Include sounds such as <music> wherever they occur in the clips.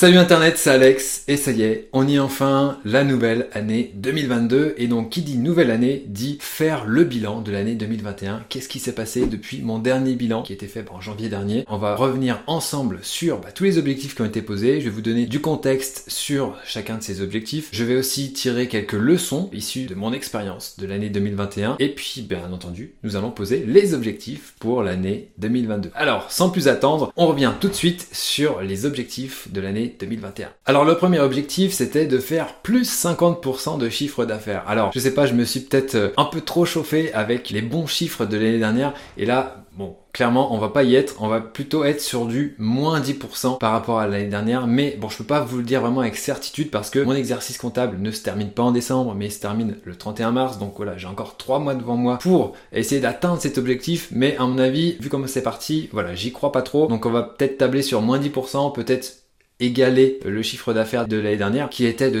Salut Internet, c'est Alex et ça y est, on y est enfin, la nouvelle année 2022 et donc qui dit nouvelle année dit faire le bilan de l'année 2021. Qu'est-ce qui s'est passé depuis mon dernier bilan qui a été fait en janvier dernier? On va revenir ensemble sur bah, tous les objectifs qui ont été posés, je vais vous donner du contexte sur chacun de ces objectifs. Je vais aussi tirer quelques leçons issues de mon expérience de l'année 2021 et puis bien entendu, nous allons poser les objectifs pour l'année 2022. Alors, sans plus attendre, on revient tout de suite sur les objectifs de l'année 2021. Alors le premier objectif c'était de faire plus 50% de chiffre d'affaires. Alors je sais pas, je me suis peut-être euh, un peu trop chauffé avec les bons chiffres de l'année dernière. Et là Bon, clairement, on va pas y être, on va plutôt être sur du moins 10% par rapport à l'année dernière, mais bon, je peux pas vous le dire vraiment avec certitude parce que mon exercice comptable ne se termine pas en décembre, mais il se termine le 31 mars, donc voilà, j'ai encore 3 mois devant moi pour essayer d'atteindre cet objectif, mais à mon avis, vu comment c'est parti, voilà, j'y crois pas trop, donc on va peut-être tabler sur moins 10%, peut-être égaler le chiffre d'affaires de l'année dernière qui était de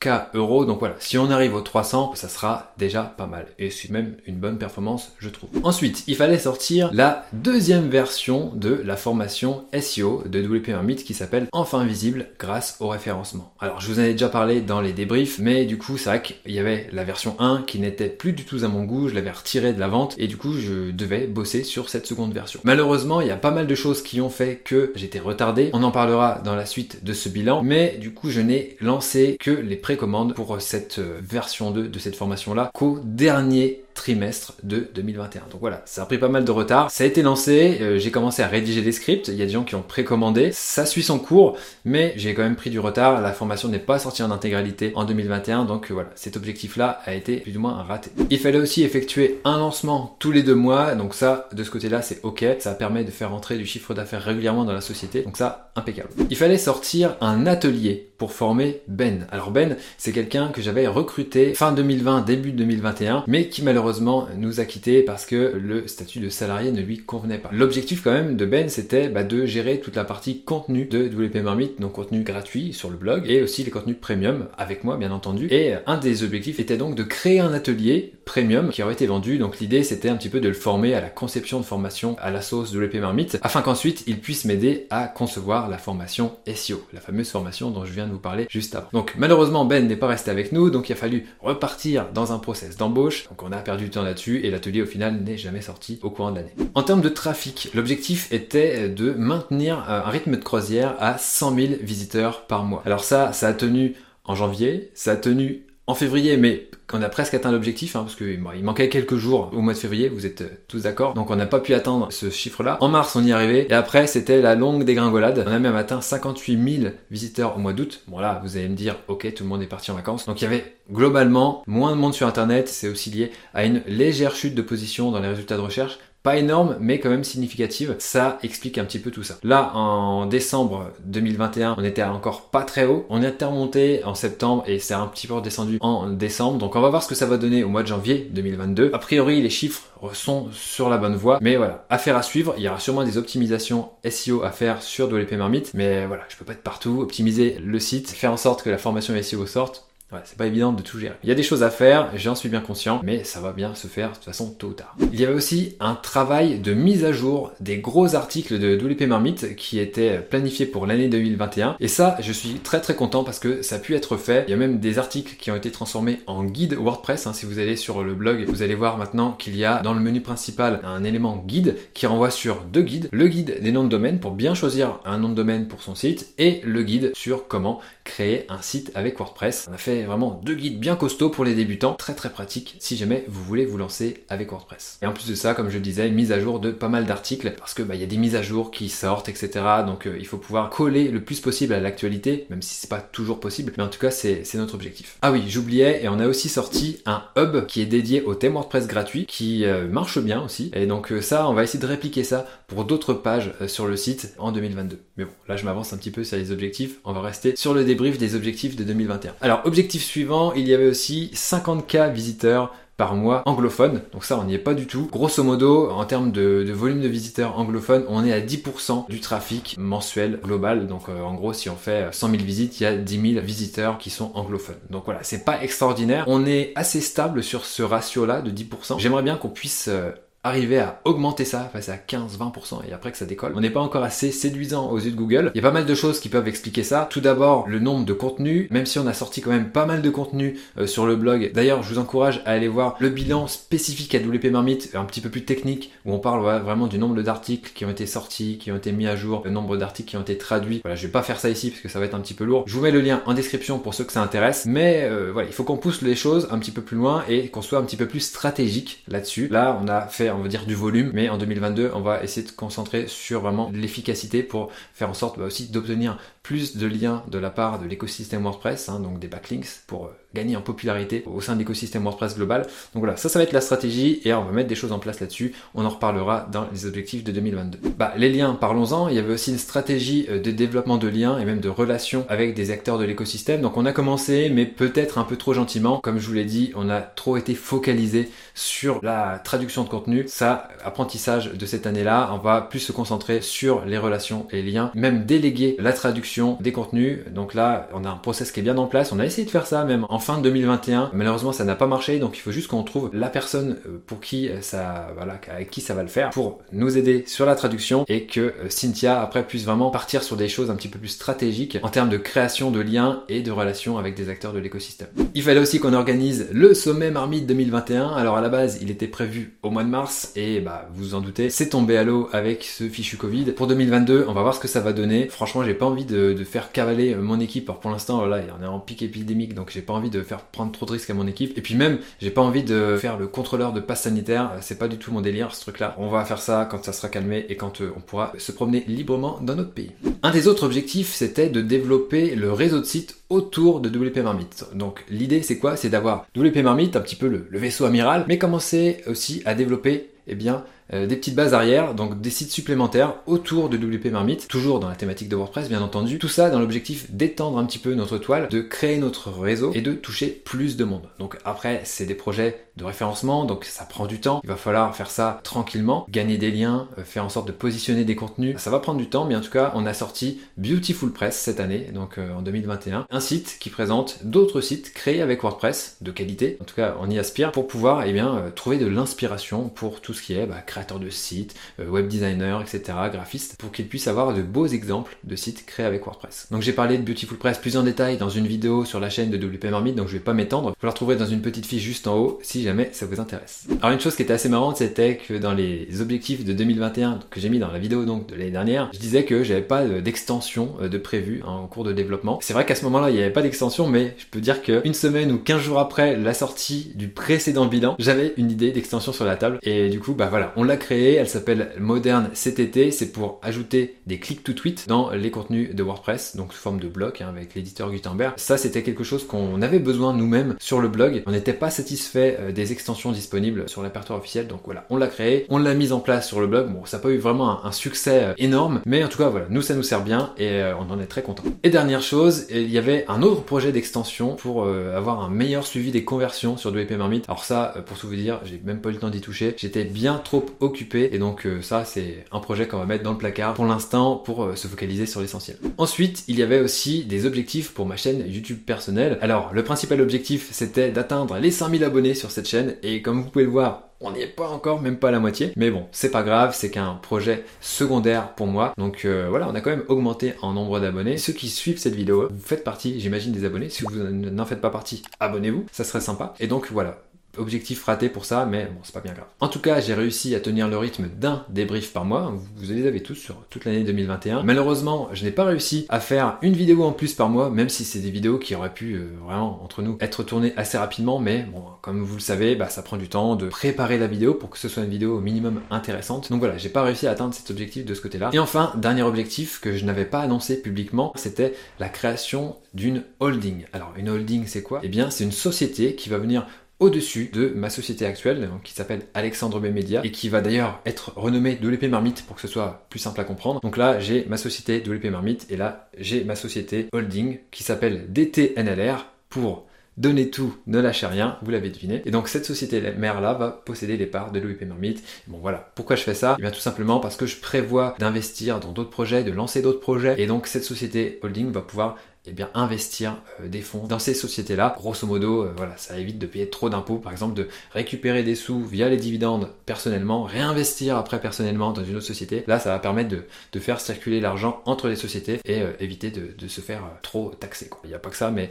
330k euros. Donc voilà, si on arrive aux 300, ça sera déjà pas mal. Et c'est même une bonne performance, je trouve. Ensuite, il fallait sortir la deuxième version de la formation SEO de WP Meet qui s'appelle Enfin visible grâce au référencement. Alors, je vous en ai déjà parlé dans les débriefs, mais du coup, c'est vrai qu'il y avait la version 1 qui n'était plus du tout à mon goût. Je l'avais retirée de la vente et du coup, je devais bosser sur cette seconde version. Malheureusement, il y a pas mal de choses qui ont fait que j'étais retardé. On en parlera dans la suite de ce bilan, mais du coup je n'ai lancé que les précommandes pour cette version 2 de cette formation là qu'au dernier trimestre de 2021. Donc voilà, ça a pris pas mal de retard. Ça a été lancé, euh, j'ai commencé à rédiger des scripts, il y a des gens qui ont précommandé, ça suit son cours, mais j'ai quand même pris du retard. La formation n'est pas sortie en intégralité en 2021, donc euh, voilà, cet objectif-là a été plus ou moins raté. Il fallait aussi effectuer un lancement tous les deux mois, donc ça, de ce côté-là, c'est ok. Ça permet de faire entrer du chiffre d'affaires régulièrement dans la société, donc ça, impeccable. Il fallait sortir un atelier pour former Ben. Alors Ben, c'est quelqu'un que j'avais recruté fin 2020, début 2021, mais qui malheureusement nous a quitté parce que le statut de salarié ne lui convenait pas. L'objectif quand même de Ben c'était bah, de gérer toute la partie contenu de WP Marmite, donc contenu gratuit sur le blog et aussi les contenus premium avec moi bien entendu. Et un des objectifs était donc de créer un atelier premium qui aurait été vendu. Donc l'idée c'était un petit peu de le former à la conception de formation à la sauce WP Marmite afin qu'ensuite il puisse m'aider à concevoir la formation SEO, la fameuse formation dont je viens de vous parler juste avant. Donc malheureusement Ben n'est pas resté avec nous donc il a fallu repartir dans un process d'embauche. Donc on a perdu du temps là-dessus et l'atelier au final n'est jamais sorti au courant de l'année. En termes de trafic, l'objectif était de maintenir un rythme de croisière à 100 000 visiteurs par mois. Alors ça, ça a tenu en janvier, ça a tenu en février, mais on a presque atteint l'objectif, hein, parce qu'il manquait quelques jours au mois de février, vous êtes euh, tous d'accord. Donc on n'a pas pu atteindre ce chiffre-là. En mars, on y arrivé, et après, c'était la longue dégringolade. On a même atteint 58 000 visiteurs au mois d'août. Bon là, vous allez me dire, ok, tout le monde est parti en vacances. Donc il y avait globalement moins de monde sur Internet. C'est aussi lié à une légère chute de position dans les résultats de recherche pas énorme, mais quand même significative. Ça explique un petit peu tout ça. Là, en décembre 2021, on était encore pas très haut. On est remonté en septembre et c'est un petit peu redescendu en décembre. Donc on va voir ce que ça va donner au mois de janvier 2022. A priori, les chiffres sont sur la bonne voie. Mais voilà, affaire à suivre. Il y aura sûrement des optimisations SEO à faire sur WP Marmite. Mais voilà, je peux pas être partout. Optimiser le site, faire en sorte que la formation SEO sorte. C'est pas évident de tout gérer. Il y a des choses à faire, j'en suis bien conscient, mais ça va bien se faire de toute façon tôt ou tard. Il y avait aussi un travail de mise à jour des gros articles de WP Marmite qui était planifié pour l'année 2021. Et ça, je suis très très content parce que ça a pu être fait. Il y a même des articles qui ont été transformés en guide WordPress. Hein. Si vous allez sur le blog, vous allez voir maintenant qu'il y a dans le menu principal un élément guide qui renvoie sur deux guides. Le guide des noms de domaine pour bien choisir un nom de domaine pour son site et le guide sur comment créer un site avec WordPress. On a fait vraiment deux guides bien costauds pour les débutants, très très pratiques si jamais vous voulez vous lancer avec WordPress. Et en plus de ça, comme je le disais, mise à jour de pas mal d'articles parce que bah, il y a des mises à jour qui sortent, etc. Donc euh, il faut pouvoir coller le plus possible à l'actualité, même si c'est pas toujours possible. Mais en tout cas, c'est notre objectif. Ah oui, j'oubliais, et on a aussi sorti un hub qui est dédié au thème WordPress gratuit qui euh, marche bien aussi. Et donc euh, ça, on va essayer de répliquer ça pour d'autres pages sur le site en 2022. Mais bon, là je m'avance un petit peu sur les objectifs. On va rester sur le débrief des objectifs de 2021. Alors, objectif suivant, il y avait aussi 50K visiteurs par mois anglophones. Donc ça, on n'y est pas du tout. Grosso modo, en termes de, volume de visiteurs anglophones, on est à 10% du trafic mensuel global. Donc euh, en gros, si on fait 100 000 visites, il y a 10 000 visiteurs qui sont anglophones. Donc voilà, c'est pas extraordinaire. On est assez stable sur ce ratio-là de 10%. J'aimerais bien qu'on puisse... Euh, arriver à augmenter ça, passer à 15-20% et après que ça décolle. On n'est pas encore assez séduisant aux yeux de Google. Il y a pas mal de choses qui peuvent expliquer ça. Tout d'abord, le nombre de contenus, même si on a sorti quand même pas mal de contenus euh, sur le blog. D'ailleurs, je vous encourage à aller voir le bilan spécifique à WP Marmite, un petit peu plus technique, où on parle vraiment du nombre d'articles qui ont été sortis, qui ont été mis à jour, le nombre d'articles qui ont été traduits. Voilà, je vais pas faire ça ici parce que ça va être un petit peu lourd. Je vous mets le lien en description pour ceux que ça intéresse. Mais euh, voilà, il faut qu'on pousse les choses un petit peu plus loin et qu'on soit un petit peu plus stratégique là-dessus. Là, on a fait, on va dire, du volume, mais en 2022, on va essayer de concentrer sur vraiment l'efficacité pour faire en sorte bah, aussi d'obtenir plus de liens de la part de l'écosystème WordPress, hein, donc des backlinks pour euh, gagner en popularité au sein de l'écosystème WordPress global. Donc voilà, ça, ça va être la stratégie et on va mettre des choses en place là-dessus. On en reparlera dans les objectifs de 2022. Bah, les liens, parlons-en. Il y avait aussi une stratégie euh, de développement de liens et même de relations avec des acteurs de l'écosystème. Donc on a commencé, mais peut-être un peu trop gentiment. Comme je vous l'ai dit, on a trop été focalisé sur la traduction de contenu. Ça, apprentissage de cette année-là, on va plus se concentrer sur les relations et liens, même déléguer la traduction des contenus. Donc là, on a un process qui est bien en place. On a essayé de faire ça même en fin 2021. Malheureusement, ça n'a pas marché. Donc il faut juste qu'on trouve la personne euh, pour qui ça, voilà, avec qui ça va le faire pour nous aider sur la traduction et que euh, Cynthia après puisse vraiment partir sur des choses un petit peu plus stratégiques en termes de création de liens et de relations avec des acteurs de l'écosystème. Il fallait aussi qu'on organise le sommet Marmite 2021. Alors à la base, il était prévu au mois de mars et bah vous vous en doutez, c'est tombé à l'eau avec ce fichu Covid. Pour 2022, on va voir ce que ça va donner. Franchement, j'ai pas envie de de, faire cavaler mon équipe. Alors pour l'instant, là, on est en pic épidémique, donc j'ai pas envie de faire prendre trop de risques à mon équipe. Et puis même, j'ai pas envie de faire le contrôleur de passe sanitaire. C'est pas du tout mon délire, ce truc-là. On va faire ça quand ça sera calmé et quand euh, on pourra se promener librement dans notre pays. Un des autres objectifs, c'était de développer le réseau de sites autour de WP Marmite. Donc l'idée, c'est quoi? C'est d'avoir WP Marmite, un petit peu le, le vaisseau amiral, mais commencer aussi à développer eh bien, euh, des petites bases arrière, donc des sites supplémentaires autour de WP Marmite, toujours dans la thématique de WordPress bien entendu. Tout ça dans l'objectif d'étendre un petit peu notre toile, de créer notre réseau et de toucher plus de monde. Donc après, c'est des projets de référencement, donc ça prend du temps. Il va falloir faire ça tranquillement, gagner des liens, euh, faire en sorte de positionner des contenus. Ça va prendre du temps, mais en tout cas, on a sorti Beautiful Press cette année, donc euh, en 2021, un site qui présente d'autres sites créés avec WordPress de qualité. En tout cas, on y aspire pour pouvoir eh bien, trouver de l'inspiration pour tout ce qui est bah, de sites, euh, web designer, etc., graphiste, pour qu'ils puissent avoir de beaux exemples de sites créés avec WordPress. Donc j'ai parlé de Beautiful Press plus en détail dans une vidéo sur la chaîne de WP Marmite, donc je vais pas m'étendre. Vous la retrouverez dans une petite fiche juste en haut si jamais ça vous intéresse. Alors une chose qui était assez marrante, c'était que dans les objectifs de 2021 que j'ai mis dans la vidéo donc de l'année dernière, je disais que j'avais pas d'extension euh, de prévu en cours de développement. C'est vrai qu'à ce moment-là, il n'y avait pas d'extension, mais je peux dire qu'une semaine ou 15 jours après la sortie du précédent bilan, j'avais une idée d'extension sur la table. Et du coup, bah voilà, on l'a créée, elle s'appelle Modern CTT, c'est pour ajouter des clics to tweet dans les contenus de WordPress, donc sous forme de bloc hein, avec l'éditeur Gutenberg. Ça, c'était quelque chose qu'on avait besoin nous-mêmes sur le blog. On n'était pas satisfait euh, des extensions disponibles sur l'aperture officiel, donc voilà, on l'a créé, on l'a mise en place sur le blog. Bon, ça n'a pas eu vraiment un, succès euh, énorme, mais en tout cas, voilà, nous, ça nous sert bien et euh, on en est très content. Et dernière chose, il y avait un autre projet d'extension pour avoir un meilleur suivi des conversions sur WP Marmite. Alors ça, pour tout vous dire, j'ai même pas eu le temps d'y toucher. J'étais bien trop occupé et donc euh, ça, c'est un projet qu'on va mettre dans le placard pour l'instant pour euh, se focaliser sur l'essentiel. Ensuite, il y avait aussi des objectifs pour ma chaîne YouTube personnelle. Alors, le principal objectif, c'était d'atteindre les 5000 abonnés sur cette chaîne. Et comme vous pouvez le voir, on n'y est pas encore, même pas la moitié. Mais bon, c'est pas grave, c'est qu'un projet secondaire pour moi. Donc euh, voilà, on a quand même augmenté en nombre d'abonnés. Ceux qui suivent cette vidéo, vous faites partie, j'imagine, des abonnés. Si vous n'en faites pas partie, abonnez-vous, ça serait sympa. Et donc voilà, objectif raté pour ça, mais bon, c'est pas bien grave. En tout cas, j'ai réussi à tenir le rythme d'un débrief par mois. Vous les avez tous sur toute l'année 2021. Malheureusement, je n'ai pas réussi à faire une vidéo en plus par mois, même si c'est des vidéos qui auraient pu euh, vraiment, entre nous, être tournées assez rapidement. Mais bon, comme vous le savez, bah, ça prend du temps de préparer la vidéo pour que ce soit une vidéo au minimum intéressante. Donc voilà, j'ai pas réussi à atteindre cet objectif de ce côté-là. Et enfin, dernier objectif que je n'avais pas annoncé publiquement, c'était la création d'une holding. Alors, une holding, c'est quoi? Eh bien, c'est une société qui va venir au-dessus de ma société actuelle qui s'appelle Alexandre B et qui va d'ailleurs être renommée WP Marmite pour que ce soit plus simple à comprendre. Donc là, j'ai ma société WP Marmite et là, j'ai ma société holding qui s'appelle DTNLR pour donner tout, ne lâchez rien, vous l'avez deviné. Et donc cette société mère là va posséder les parts de WP Marmite. bon voilà, pourquoi je fais ça? Eh bien tout simplement parce que je prévois d'investir dans d'autres projets, de lancer d'autres projets et donc cette société holding va pouvoir eh bien investir euh, des fonds dans ces sociétés-là. Grosso modo, euh, voilà, ça évite de payer trop d'impôts, par exemple de récupérer des sous via les dividendes personnellement, réinvestir après personnellement dans une autre société. Là, ça va permettre de, faire circuler l'argent entre les sociétés et euh, éviter de, se faire trop taxer. Il n'y a pas que ça, mais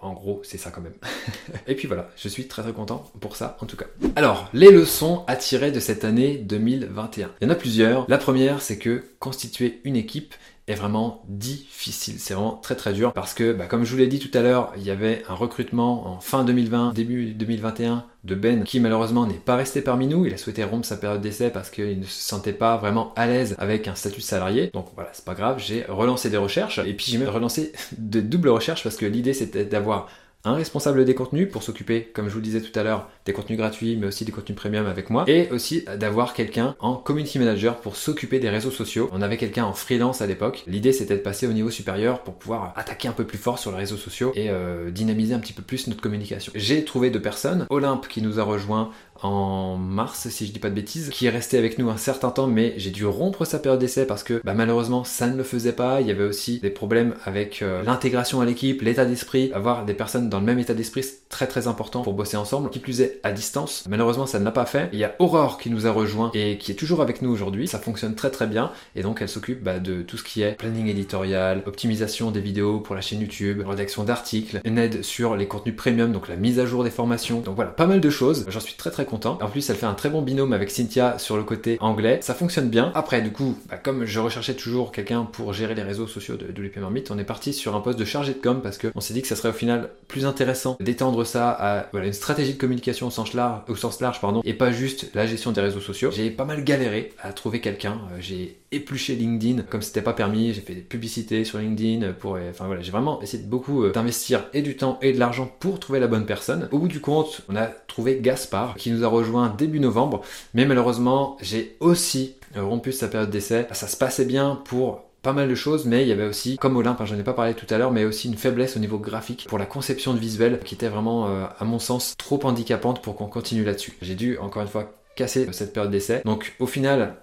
en gros, c'est ça quand même. <laughs> et puis voilà, je suis très très content pour ça en tout cas. Alors, les leçons à tirer de cette année 2021. Il y en a plusieurs. La première, c'est que constituer une équipe, est vraiment difficile. C'est vraiment très très dur parce que, bah, comme je vous l'ai dit tout à l'heure, il y avait un recrutement en fin 2020, début 2021 de Ben qui malheureusement n'est pas resté parmi nous. Il a souhaité rompre sa période d'essai parce qu'il ne se sentait pas vraiment à l'aise avec un statut salarié. Donc voilà, c'est pas grave, j'ai relancé des recherches et puis j'ai même relancé <laughs> de doubles recherches parce que l'idée c'était d'avoir un responsable des contenus pour s'occuper, comme je vous le disais tout à l'heure, des contenus gratuits, mais aussi des contenus premium avec moi, et aussi d'avoir quelqu'un en community manager pour s'occuper des réseaux sociaux. On avait quelqu'un en freelance à l'époque. L'idée c'était de passer au niveau supérieur pour pouvoir attaquer un peu plus fort sur les réseaux sociaux et euh, dynamiser un petit peu plus notre communication. J'ai trouvé deux personnes, Olympe qui nous a rejoint en mars, si je dis pas de bêtises, qui est resté avec nous un certain temps, mais j'ai dû rompre sa période d'essai parce que bah, malheureusement ça ne le faisait pas. Il y avait aussi des problèmes avec euh, l'intégration à l'équipe, l'état d'esprit. Avoir des personnes dans le même état d'esprit, c'est très très important pour bosser ensemble. Qui plus est à distance. Malheureusement ça ne l'a pas fait. Il y a Aurore qui nous a rejoint et qui est toujours avec nous aujourd'hui. Ça fonctionne très très bien et donc elle s'occupe bah, de tout ce qui est planning éditorial, optimisation des vidéos pour la chaîne YouTube, rédaction d'articles, une aide sur les contenus premium, donc la mise à jour des formations. Donc voilà, pas mal de choses. J'en suis très très en plus, elle fait un très bon binôme avec Cynthia sur le côté anglais. Ça fonctionne bien. Après, du coup, bah, comme je recherchais toujours quelqu'un pour gérer les réseaux sociaux de, de l'UP Marmite, on est parti sur un poste de chargé de com parce qu'on s'est dit que ça serait au final plus intéressant d'étendre ça à une stratégie de communication au sens large, pardon, et pas juste la gestion des réseaux sociaux. J'ai pas mal galéré à trouver quelqu'un. Euh, j'ai épluché LinkedIn comme c'était pas permis. J'ai fait des publicités sur LinkedIn pour, enfin voilà, j'ai vraiment essayé de beaucoup euh, d'investir et du temps et de l'argent pour trouver la bonne personne. Au bout du compte, on a trouvé Gaspard qui nous a rejoint début novembre, mais malheureusement, j'ai aussi euh, rompu sa période d'essai. Ça se passait bien pour pas mal de choses, mais il y avait aussi, comme Olympe, hein, j'en ai pas parlé tout à l'heure, mais aussi une faiblesse au niveau graphique pour la conception de visuel qui était vraiment, euh, à mon sens, trop handicapante pour qu'on continue là-dessus. J'ai dû, encore une fois, casser cette période d'essai. Donc au final,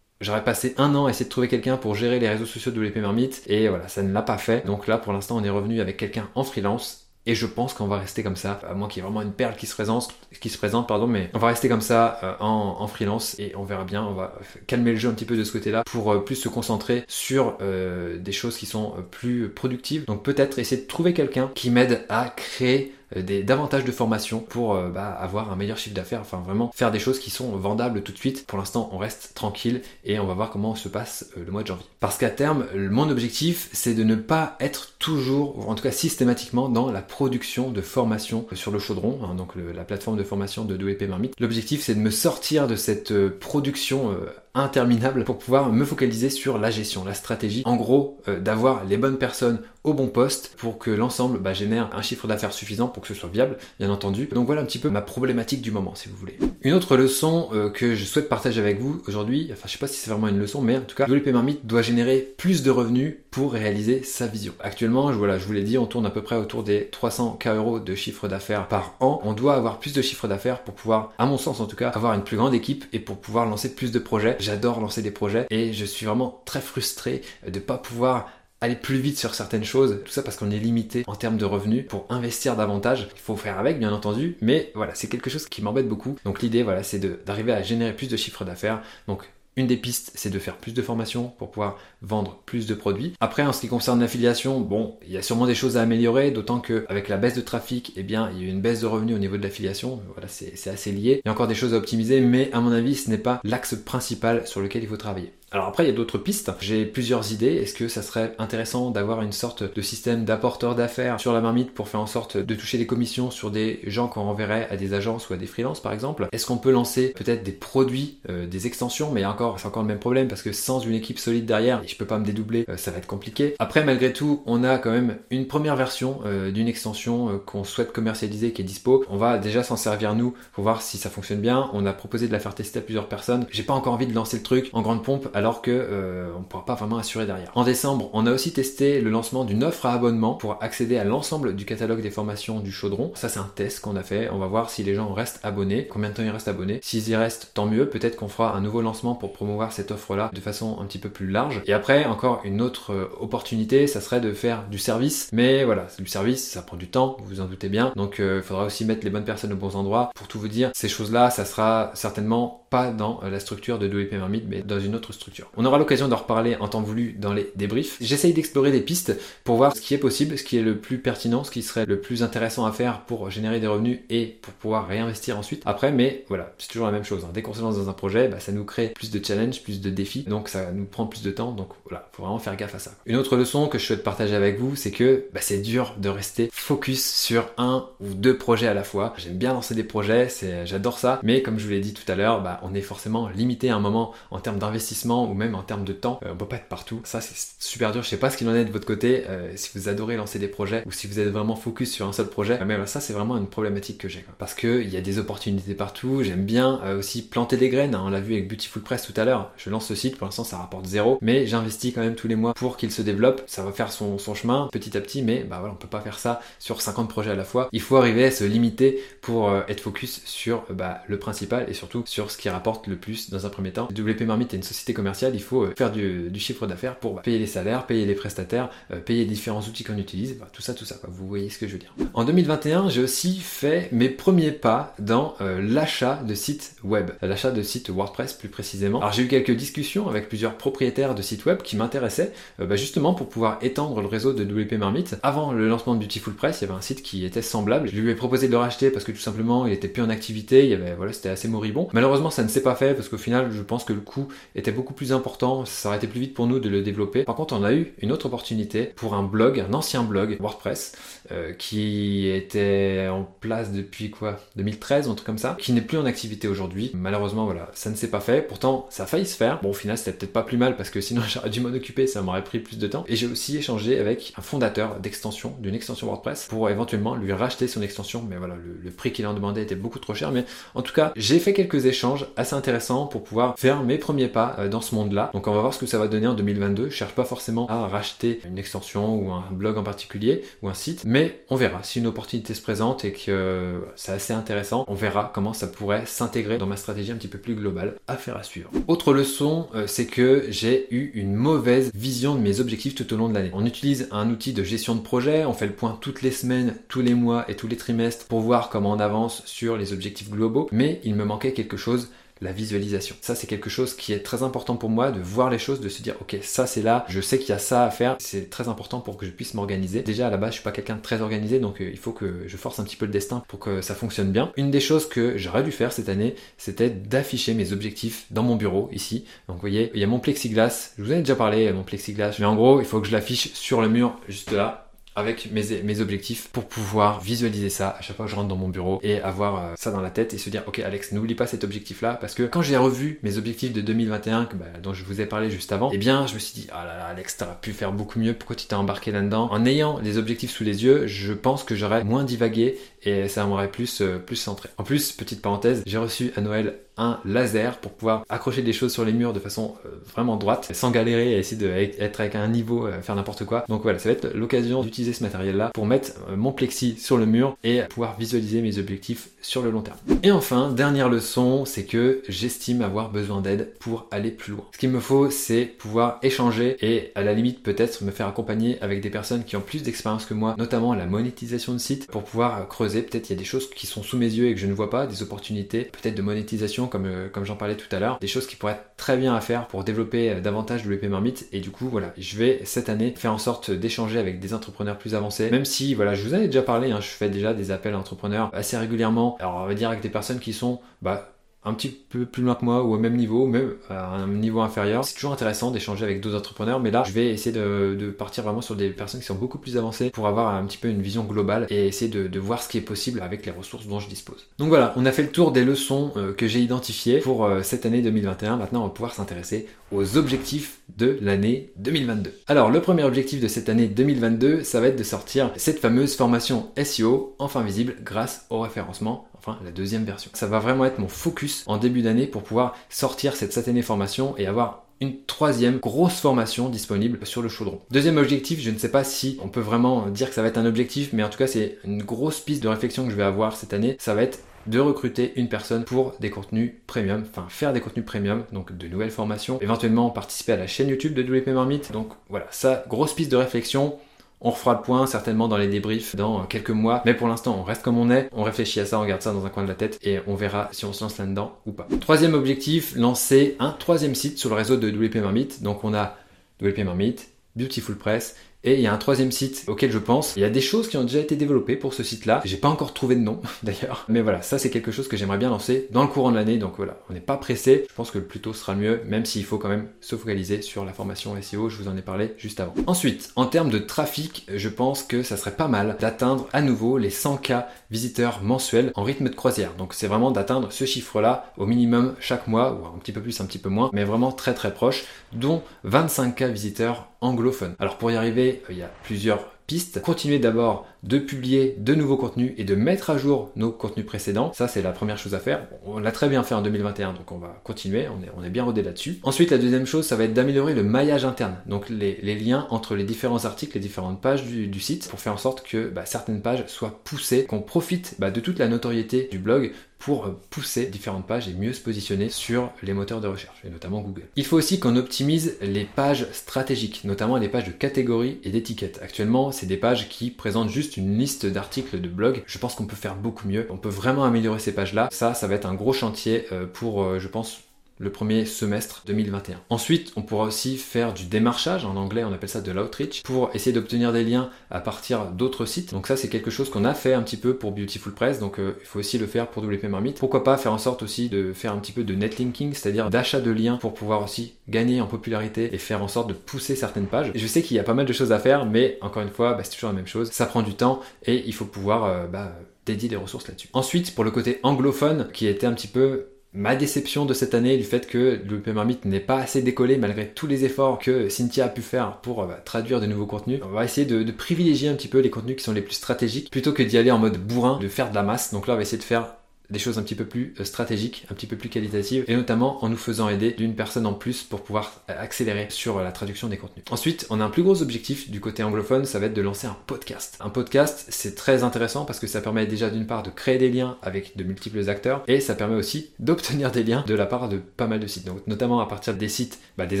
J'aurais passé un an à essayer de trouver quelqu'un pour gérer les réseaux sociaux de l'épée Marmite et voilà, ça ne l'a pas fait. Donc là, pour l'instant, on est revenu avec quelqu'un en freelance et je pense qu'on va rester comme ça, à moins qu'il y ait vraiment une perle qui se présente, pardon, mais on va rester comme ça euh, en, freelance et on verra bien. On va calmer le jeu un petit peu de ce côté-là pour euh, plus se concentrer sur euh, des choses qui sont plus productives. Donc peut-être essayer de trouver quelqu'un qui m'aide à créer des, davantage de formation pour euh, bah, avoir un meilleur chiffre d'affaires, enfin vraiment faire des choses qui sont vendables tout de suite. Pour l'instant, on reste tranquille et on va voir comment se passe euh, le mois de janvier. Parce qu'à terme, mon objectif, c'est de ne pas être toujours, ou en tout cas systématiquement, dans la production de formation sur le chaudron, hein, donc la plateforme de formation de 2EP Marmite. L'objectif, c'est de me sortir de cette production interminable pour pouvoir me focaliser sur la gestion, la stratégie. En gros, d'avoir les bonnes personnes au bon poste pour que l'ensemble bah, génère un chiffre d'affaires suffisant pour que ce soit viable, bien entendu. Donc voilà un petit peu ma problématique du moment, si vous voulez. Une autre leçon euh, que je souhaite partager avec vous aujourd'hui, enfin je sais pas si c'est vraiment une leçon, mais en tout cas, WP Marmite doit générer plus de revenus pour réaliser sa vision. Actuellement, je, voilà, je vous l'ai dit, on tourne à peu près autour des 300K euros de chiffre d'affaires par an. On doit avoir plus de chiffre d'affaires pour pouvoir, à mon sens en tout cas, avoir une plus grande équipe et pour pouvoir lancer plus de projets. J'adore lancer des projets et je suis vraiment très frustré de pas pouvoir aller plus vite sur certaines choses, tout ça parce qu'on est limité en termes de revenus. Pour investir davantage, il faut faire avec bien entendu, mais voilà, c'est quelque chose qui m'embête beaucoup. Donc l'idée, voilà, c'est d'arriver à générer plus de chiffre d'affaires. Donc une des pistes, c'est de faire plus de formations pour pouvoir vendre plus de produits. Après, en ce qui concerne l'affiliation, bon, il y a sûrement des choses à améliorer, d'autant qu'avec la baisse de trafic, eh bien, il y a une baisse de revenus au niveau de l'affiliation. Voilà, c'est assez lié. Il y a encore des choses à optimiser, mais à mon avis, ce n'est pas l'axe principal sur lequel il faut travailler. Alors après, il y a d'autres pistes. J'ai plusieurs idées. Est-ce que ça serait intéressant d'avoir une sorte de système d'apporteur d'affaires sur la marmite pour faire en sorte de toucher des commissions sur des gens qu'on renverrait à des agences ou à des freelances par exemple? Est-ce qu'on peut lancer peut-être des produits, euh, des extensions? Mais encore, c'est encore le même problème parce que sans une équipe solide derrière, je peux pas me dédoubler, euh, ça va être compliqué. Après, malgré tout, on a quand même une première version euh, d'une extension qu'on souhaite commercialiser qui est dispo. On va déjà s'en servir nous pour voir si ça fonctionne bien. On a proposé de la faire tester à plusieurs personnes. J'ai pas encore envie de lancer le truc en grande pompe alors que euh, on pourra pas vraiment assurer derrière. En décembre, on a aussi testé le lancement d'une offre à abonnement pour accéder à l'ensemble du catalogue des formations du chaudron. Ça, c'est un test qu'on a fait. On va voir si les gens restent abonnés, combien de temps ils restent abonnés. S'ils y restent, tant mieux. Peut-être qu'on fera un nouveau lancement pour promouvoir cette offre-là de façon un petit peu plus large. Et après, encore une autre euh, opportunité, ça serait de faire du service. Mais voilà, c'est du service, ça prend du temps, vous vous en doutez bien. Donc, il euh, faudra aussi mettre les bonnes personnes aux bons endroits. Pour tout vous dire, ces choses-là, ça sera certainement pas dans la structure de WP Marmite, mais dans une autre structure. On aura l'occasion d'en reparler en temps voulu dans les débriefs. J'essaye d'explorer des pistes pour voir ce qui est possible, ce qui est le plus pertinent, ce qui serait le plus intéressant à faire pour générer des revenus et pour pouvoir réinvestir ensuite après. Mais voilà, c'est toujours la même chose. Hein. Dès qu'on se lance dans un projet, bah, ça nous crée plus de challenges, plus de défis, donc ça nous prend plus de temps. Donc voilà, faut vraiment faire gaffe à ça. Une autre leçon que je souhaite partager avec vous, c'est que bah, c'est dur de rester focus sur un ou deux projets à la fois. J'aime bien lancer des projets, j'adore ça, mais comme je vous l'ai dit tout à l'heure, bah, on est forcément limité à un moment en termes d'investissement ou même en termes de temps. Euh, on peut pas être partout. Ça, c'est super dur. Je sais pas ce qu'il en est de votre côté, euh, si vous adorez lancer des projets ou si vous êtes vraiment focus sur un seul projet. Mais ça, c'est vraiment une problématique que j'ai. Parce qu'il y a des opportunités partout. J'aime bien euh, aussi planter des graines. Hein. On l'a vu avec Beautiful Press tout à l'heure. Je lance ce site. Pour l'instant, ça rapporte zéro. Mais j'investis quand même tous les mois pour qu'il se développe. Ça va faire son, chemin petit à petit. Mais bah voilà, on peut pas faire ça sur 50 projets à la fois. Il faut arriver à se limiter pour être focus sur bah, le principal et surtout sur ce qui rapporte le plus dans un premier temps. WP Marmite est une société commerciale. Il faut euh, faire du, chiffre d'affaires pour bah, payer les salaires, payer les prestataires, euh, payer les différents outils qu'on utilise. Bah, tout ça, tout ça. Vous voyez ce que je veux dire. En 2021, j'ai aussi fait mes premiers pas dans euh, l'achat de sites web, l'achat de sites WordPress plus précisément. Alors j'ai eu quelques discussions avec plusieurs propriétaires de sites web qui m'intéressaient bah, justement pour pouvoir étendre le réseau de WP Marmite. Avant le lancement de Beautiful Press, il y avait un site qui était semblable. Je lui ai proposé de le racheter parce que tout simplement il était plus en activité. Voilà, c'était assez moribond. Malheureusement, ça ne s'est pas fait parce qu'au final, je pense que le coût était beaucoup plus important. Ça aurait été plus vite pour nous de le développer. Par contre, on a eu une autre opportunité pour un blog, un ancien blog WordPress euh, qui était en place depuis quoi? 2013, un truc comme ça, qui n'est plus en activité aujourd'hui. Malheureusement, voilà, ça ne s'est pas fait. Pourtant, ça a failli se faire. Bon, au final, c'était peut-être pas plus mal parce que sinon <laughs> j'aurais dû m'en occuper, ça m'aurait pris plus de temps. Et j'ai aussi échangé avec un fondateur d'extension, d'une extension WordPress, pour éventuellement lui racheter son extension. Mais voilà, le, le prix qu'il en demandait était beaucoup trop cher. Mais en tout cas, j'ai fait quelques échanges assez intéressants pour pouvoir faire mes premiers pas euh, monde-là. Donc on va voir ce que ça va donner en 2022. Je cherche pas forcément à racheter une extension ou un blog en particulier ou un site, mais on verra si une opportunité se présente et que euh, c'est assez intéressant. On verra comment ça pourrait s'intégrer dans ma stratégie un petit peu plus globale. Affaire à suivre. Autre leçon, euh, c'est que j'ai eu une mauvaise vision de mes objectifs tout au long de l'année. On utilise un outil de gestion de projet, on fait le point toutes les semaines, tous les mois et tous les trimestres pour voir comment on avance sur les objectifs globaux, mais il me manquait quelque chose la visualisation. Ça, c'est quelque chose qui est très important pour moi, de voir les choses, de se dire, ok, ça c'est là, je sais qu'il y a ça à faire. C'est très important pour que je puisse m'organiser. Déjà, à la base, je suis pas quelqu'un de très organisé, donc euh, il faut que je force un petit peu le destin pour que ça fonctionne bien. Une des choses que j'aurais dû faire cette année, c'était d'afficher mes objectifs dans mon bureau, ici. Donc, vous voyez, il y a mon plexiglas. Je vous en ai déjà parlé, mon plexiglas. Mais en gros, il faut que je l'affiche sur le mur, juste là avec mes, objectifs pour pouvoir visualiser ça à chaque fois que je rentre dans mon bureau et avoir euh, ça dans la tête et se dire ok Alex n'oublie pas cet objectif là parce que quand j'ai revu mes objectifs de 2021 bah, dont je vous ai parlé juste avant et eh bien je me suis dit ah là là Alex t'aurais pu faire beaucoup mieux. Pourquoi tu t'es embarqué là-dedans? En ayant les objectifs sous les yeux je pense que j'aurais moins divagué et ça m'aurait plus euh, plus centré en plus petite parenthèse j'ai reçu à Noël un laser pour pouvoir accrocher des choses sur les murs de façon euh, vraiment droite, sans galérer et essayer d'être avec un niveau, euh, faire n'importe quoi. Donc voilà, ça va être l'occasion d'utiliser ce matériel-là pour mettre mon plexi sur le mur et pouvoir visualiser mes objectifs sur le long terme. Et enfin, dernière leçon, c'est que j'estime avoir besoin d'aide pour aller plus loin. Ce qu'il me faut, c'est pouvoir échanger et à la limite peut-être me faire accompagner avec des personnes qui ont plus d'expérience que moi, notamment la monétisation de sites, pour pouvoir creuser. Peut-être il y a des choses qui sont sous mes yeux et que je ne vois pas, des opportunités, peut-être de monétisation comme, euh, j'en parlais tout à l'heure, des choses qui pourraient être très bien à faire pour développer euh, davantage WP Marmite. Et du coup, voilà, je vais cette année faire en sorte d'échanger avec des entrepreneurs plus avancés, même si, voilà, je vous en ai déjà parlé, hein, je fais déjà des appels à entrepreneurs assez régulièrement. Alors, on va dire avec des personnes qui sont, bah, un petit peu plus loin que moi ou au même niveau, même à un niveau inférieur. C'est toujours intéressant d'échanger avec d'autres entrepreneurs, mais là, je vais essayer de, partir vraiment sur des personnes qui sont beaucoup plus avancées pour avoir un petit peu une vision globale et essayer de, voir ce qui est possible avec les ressources dont je dispose. Donc voilà, on a fait le tour des leçons euh, que j'ai identifiées pour euh, cette année 2021. Maintenant, on va pouvoir s'intéresser aux objectifs de l'année 2022. Alors, le premier objectif de cette année 2022, ça va être de sortir cette fameuse formation SEO enfin visible grâce au référencement enfin la deuxième version. Ça va vraiment être mon focus en début d'année pour pouvoir sortir cette satanée formation et avoir une troisième grosse formation disponible sur le chaudron. Deuxième objectif, je ne sais pas si on peut vraiment dire que ça va être un objectif, mais en tout cas c'est une grosse piste de réflexion que je vais avoir cette année, ça va être de recruter une personne pour des contenus premium, enfin faire des contenus premium, donc de nouvelles formations, éventuellement participer à la chaîne YouTube de WP Marmite. Donc voilà, ça, grosse piste de réflexion. On refera le point certainement dans les débriefs dans quelques mois, mais pour l'instant on reste comme on est, on réfléchit à ça, on garde ça dans un coin de la tête et on verra si on se lance là-dedans ou pas. Troisième objectif, lancer un troisième site sur le réseau de WP Marmite. Donc on a WP Marmite, Beautiful Press et il y a un troisième site auquel je pense. Il y a des choses qui ont déjà été développées pour ce site-là. J'ai pas encore trouvé de nom <laughs> d'ailleurs. Mais voilà, ça c'est quelque chose que j'aimerais bien lancer dans le courant de l'année. Donc voilà, on n'est pas pressé. Je pense que le plus tôt sera mieux, même s'il faut quand même se focaliser sur la formation SEO. Je vous en ai parlé juste avant. Ensuite, en termes de trafic, je pense que ça serait pas mal d'atteindre à nouveau les 100K visiteurs mensuels en rythme de croisière. Donc c'est vraiment d'atteindre ce chiffre-là au minimum chaque mois, ou un petit peu plus, un petit peu moins, mais vraiment très très proche, dont 25K visiteurs anglophones. Alors pour y arriver, il y a plusieurs pistes. Continuez d'abord de publier de nouveaux contenus et de mettre à jour nos contenus précédents. Ça, c'est la première chose à faire. On l'a très bien fait en 2021, donc on va continuer. On est, on est bien rodé là-dessus. Ensuite, la deuxième chose, ça va être d'améliorer le maillage interne. Donc les, liens entre les différents articles, les différentes pages du, site pour faire en sorte que bah, certaines pages soient poussées, qu'on profite bah, de toute la notoriété du blog pour euh, pousser différentes pages et mieux se positionner sur les moteurs de recherche, et notamment Google. Il faut aussi qu'on optimise les pages stratégiques, notamment les pages de catégories et d'étiquettes. Actuellement, c'est des pages qui présentent juste une liste d'articles de blog. Je pense qu'on peut faire beaucoup mieux. On peut vraiment améliorer ces pages-là. Ça, ça va être un gros chantier euh, pour, euh, je pense, le premier semestre 2021. Ensuite, on pourra aussi faire du démarchage, en anglais on appelle ça de l'outreach, pour essayer d'obtenir des liens à partir d'autres sites. Donc ça c'est quelque chose qu'on a fait un petit peu pour Beautiful Press, donc euh, il faut aussi le faire pour WP Marmite. Pourquoi pas faire en sorte aussi de faire un petit peu de netlinking, c'est-à-dire d'achat de liens pour pouvoir aussi gagner en popularité et faire en sorte de pousser certaines pages. Je sais qu'il y a pas mal de choses à faire, mais encore une fois, bah, c'est toujours la même chose. Ça prend du temps et il faut pouvoir euh, bah, dédier des ressources là-dessus. Ensuite, pour le côté anglophone, qui était un petit peu ma déception de cette année du fait que le Marmite n'est pas assez décollé malgré tous les efforts que Cynthia a pu faire pour euh, traduire de nouveaux contenus. On va essayer de, privilégier un petit peu les contenus qui sont les plus stratégiques plutôt que d'y aller en mode bourrin, de faire de la masse. Donc là, on va essayer de faire des choses un petit peu plus euh, stratégiques, un petit peu plus qualitatives, et notamment en nous faisant aider d'une personne en plus pour pouvoir euh, accélérer sur euh, la traduction des contenus. Ensuite, on a un plus gros objectif du côté anglophone, ça va être de lancer un podcast. Un podcast, c'est très intéressant parce que ça permet déjà d'une part de créer des liens avec de multiples acteurs, et ça permet aussi d'obtenir des liens de la part de pas mal de sites, donc notamment à partir des sites bah, des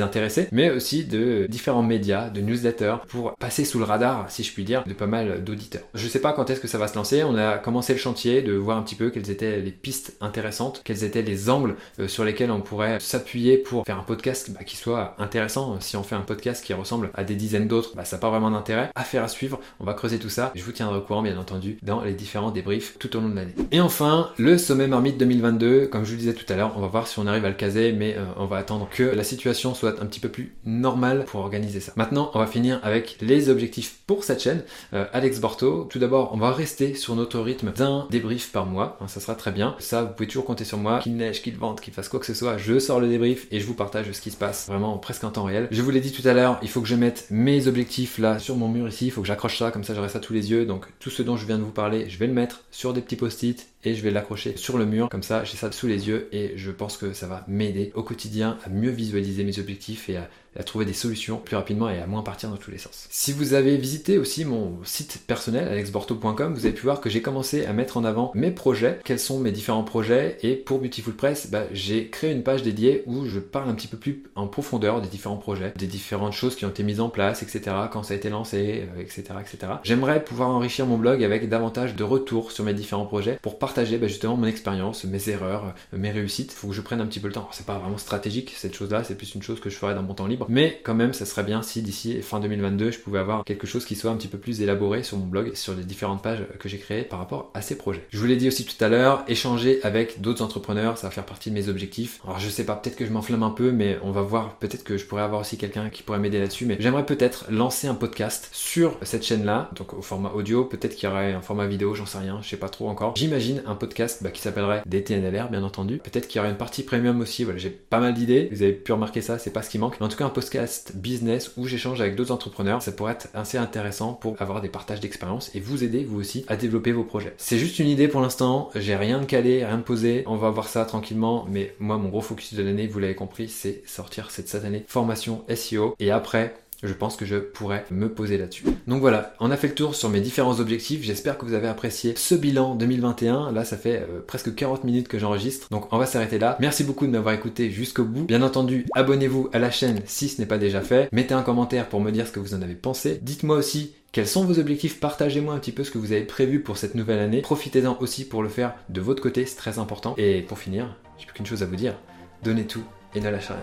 intéressés, mais aussi de différents médias, de newsletters, pour passer sous le radar, si je puis dire, de pas mal d'auditeurs. Je sais pas quand est-ce que ça va se lancer, on a commencé le chantier de voir un petit peu quels étaient les pistes intéressantes, quels étaient les angles euh, sur lesquels on pourrait s'appuyer pour faire un podcast bah, qui soit intéressant. Si on fait un podcast qui ressemble à des dizaines d'autres, bah, ça n'a pas vraiment d'intérêt. Affaire à suivre, on va creuser tout ça. Je vous tiendrai au courant, bien entendu, dans les différents débriefs tout au long de l'année. Et enfin, le sommet Marmite 2022, comme je vous le disais tout à l'heure, on va voir si on arrive à le caser, mais euh, on va attendre que la situation soit un petit peu plus normale pour organiser ça. Maintenant, on va finir avec les objectifs pour cette chaîne. Euh, Alex Borto, tout d'abord, on va rester sur notre rythme d'un débrief par mois. Hein, ça sera très bien. Ça, vous pouvez toujours compter sur moi. Qu'il neige, qu'il vente, qu'il fasse quoi que ce soit, je sors le débrief et je vous partage ce qui se passe vraiment presque en temps réel. Je vous l'ai dit tout à l'heure, il faut que je mette mes objectifs là sur mon mur ici. Il faut que j'accroche ça, comme ça j'aurai ça tous les yeux. Donc tout ce dont je viens de vous parler, je vais le mettre sur des petits post-it et je vais l'accrocher sur le mur. Comme ça, j'ai ça sous les yeux et je pense que ça va m'aider au quotidien à mieux visualiser mes objectifs et à trouver des solutions plus rapidement et à moins partir dans tous les sens. Si vous avez visité aussi mon site personnel alexborto.com, vous avez pu voir que j'ai commencé à mettre en avant mes projets, quels sont mes différents projets et pour Beautiful Press, bah, j'ai créé une page dédiée où je parle un petit peu plus en profondeur des différents projets, des différentes choses qui ont été mises en place, etc., quand ça a été lancé, etc., euh, etc. J'aimerais pouvoir enrichir mon blog avec davantage de retours sur mes différents projets pour partager bah, justement mon expérience, mes erreurs, mes réussites. Il faut que je prenne un petit peu le temps. C'est pas vraiment stratégique cette chose-là, c'est plus une chose que je ferai dans mon temps libre mais quand même, ça serait bien si d'ici fin 2022, je pouvais avoir quelque chose qui soit un petit peu plus élaboré sur mon blog, sur les différentes pages que j'ai créées par rapport à ces projets. Je vous l'ai dit aussi tout à l'heure, échanger avec d'autres entrepreneurs, ça va faire partie de mes objectifs. Alors je sais pas, peut-être que je m'enflamme un peu, mais on va voir, peut-être que je pourrais avoir aussi quelqu'un qui pourrait m'aider là-dessus, mais j'aimerais peut-être lancer un podcast sur cette chaîne-là, donc au format audio, peut-être qu'il y aurait un format vidéo, j'en sais rien, je sais pas trop encore. J'imagine un podcast bah, qui s'appellerait DTNLR, bien entendu. Peut-être qu'il y aura une partie premium aussi. Voilà, j'ai pas mal d'idées. Vous avez pu remarquer ça, c'est pas ce qui manque. Mais en tout cas, un podcast business où j'échange avec d'autres entrepreneurs, ça pourrait être assez intéressant pour avoir des partages d'expérience et vous aider vous aussi à développer vos projets. C'est juste une idée pour l'instant. J'ai rien de calé, rien de posé. On va voir ça tranquillement. Mais moi, mon gros focus de l'année, vous l'avez compris, c'est sortir cette, année formation SEO. Et après, je pense que je pourrais me poser là-dessus. Donc voilà, on a fait le tour sur mes différents objectifs. J'espère que vous avez apprécié ce bilan 2021. Là, ça fait euh, presque 40 minutes que j'enregistre. Donc on va s'arrêter là. Merci beaucoup de m'avoir écouté jusqu'au bout. Bien entendu, abonnez-vous à la chaîne si ce n'est pas déjà fait. Mettez un commentaire pour me dire ce que vous en avez pensé. Dites-moi aussi quels sont vos objectifs Partagez-moi un petit peu ce que vous avez prévu pour cette nouvelle année. Profitez-en aussi pour le faire de votre côté, c'est très important. Et pour finir, j'ai plus qu'une chose à vous dire. Donnez tout et ne lâchez rien.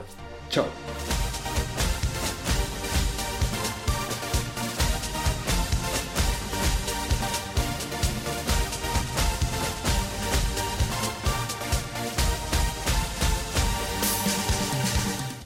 Ciao